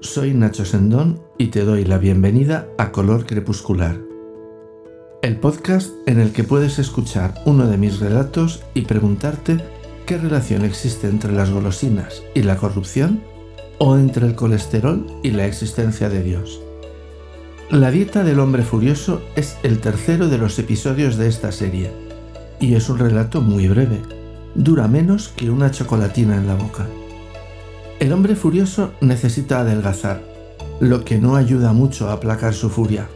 Soy Nacho Sendón y te doy la bienvenida a Color Crepuscular, el podcast en el que puedes escuchar uno de mis relatos y preguntarte qué relación existe entre las golosinas y la corrupción o entre el colesterol y la existencia de Dios. La dieta del hombre furioso es el tercero de los episodios de esta serie y es un relato muy breve, dura menos que una chocolatina en la boca. El hombre furioso necesita adelgazar, lo que no ayuda mucho a aplacar su furia.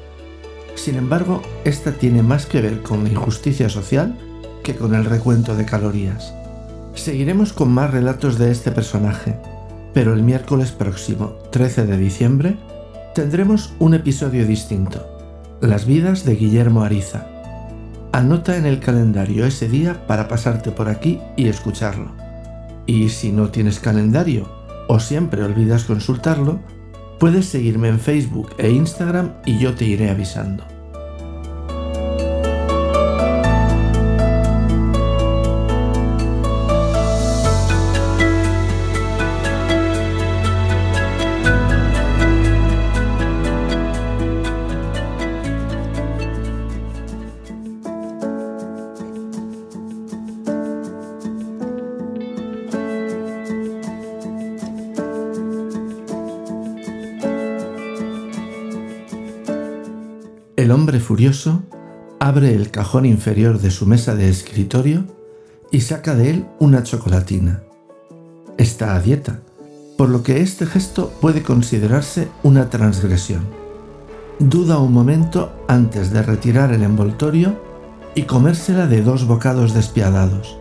Sin embargo, esta tiene más que ver con la injusticia social que con el recuento de calorías. Seguiremos con más relatos de este personaje, pero el miércoles próximo, 13 de diciembre, tendremos un episodio distinto, Las vidas de Guillermo Ariza. Anota en el calendario ese día para pasarte por aquí y escucharlo. Y si no tienes calendario o siempre olvidas consultarlo, puedes seguirme en Facebook e Instagram y yo te iré avisando. El hombre furioso abre el cajón inferior de su mesa de escritorio y saca de él una chocolatina. Está a dieta, por lo que este gesto puede considerarse una transgresión. Duda un momento antes de retirar el envoltorio y comérsela de dos bocados despiadados.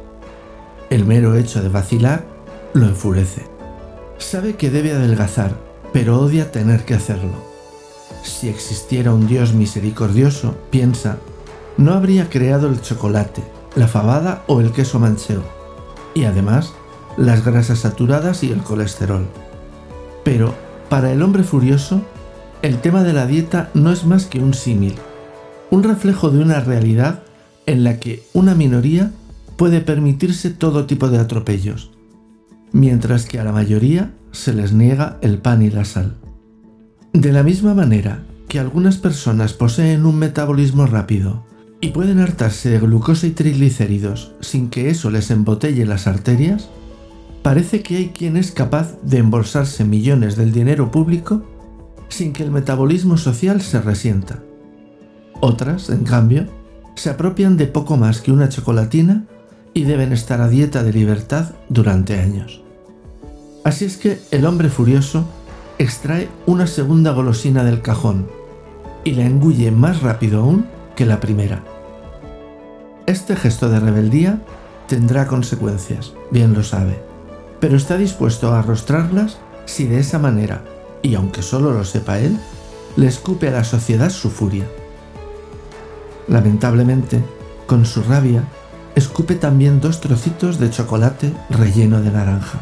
El mero hecho de vacilar lo enfurece. Sabe que debe adelgazar, pero odia tener que hacerlo si existiera un Dios misericordioso, piensa, no habría creado el chocolate, la fabada o el queso manchego, y además las grasas saturadas y el colesterol. Pero, para el hombre furioso, el tema de la dieta no es más que un símil, un reflejo de una realidad en la que una minoría puede permitirse todo tipo de atropellos, mientras que a la mayoría se les niega el pan y la sal. De la misma manera que algunas personas poseen un metabolismo rápido y pueden hartarse de glucosa y triglicéridos sin que eso les embotelle las arterias, parece que hay quien es capaz de embolsarse millones del dinero público sin que el metabolismo social se resienta. Otras, en cambio, se apropian de poco más que una chocolatina y deben estar a dieta de libertad durante años. Así es que el hombre furioso extrae una segunda golosina del cajón y la engulle más rápido aún que la primera. Este gesto de rebeldía tendrá consecuencias, bien lo sabe, pero está dispuesto a arrostrarlas si de esa manera, y aunque solo lo sepa él, le escupe a la sociedad su furia. Lamentablemente, con su rabia, escupe también dos trocitos de chocolate relleno de naranja.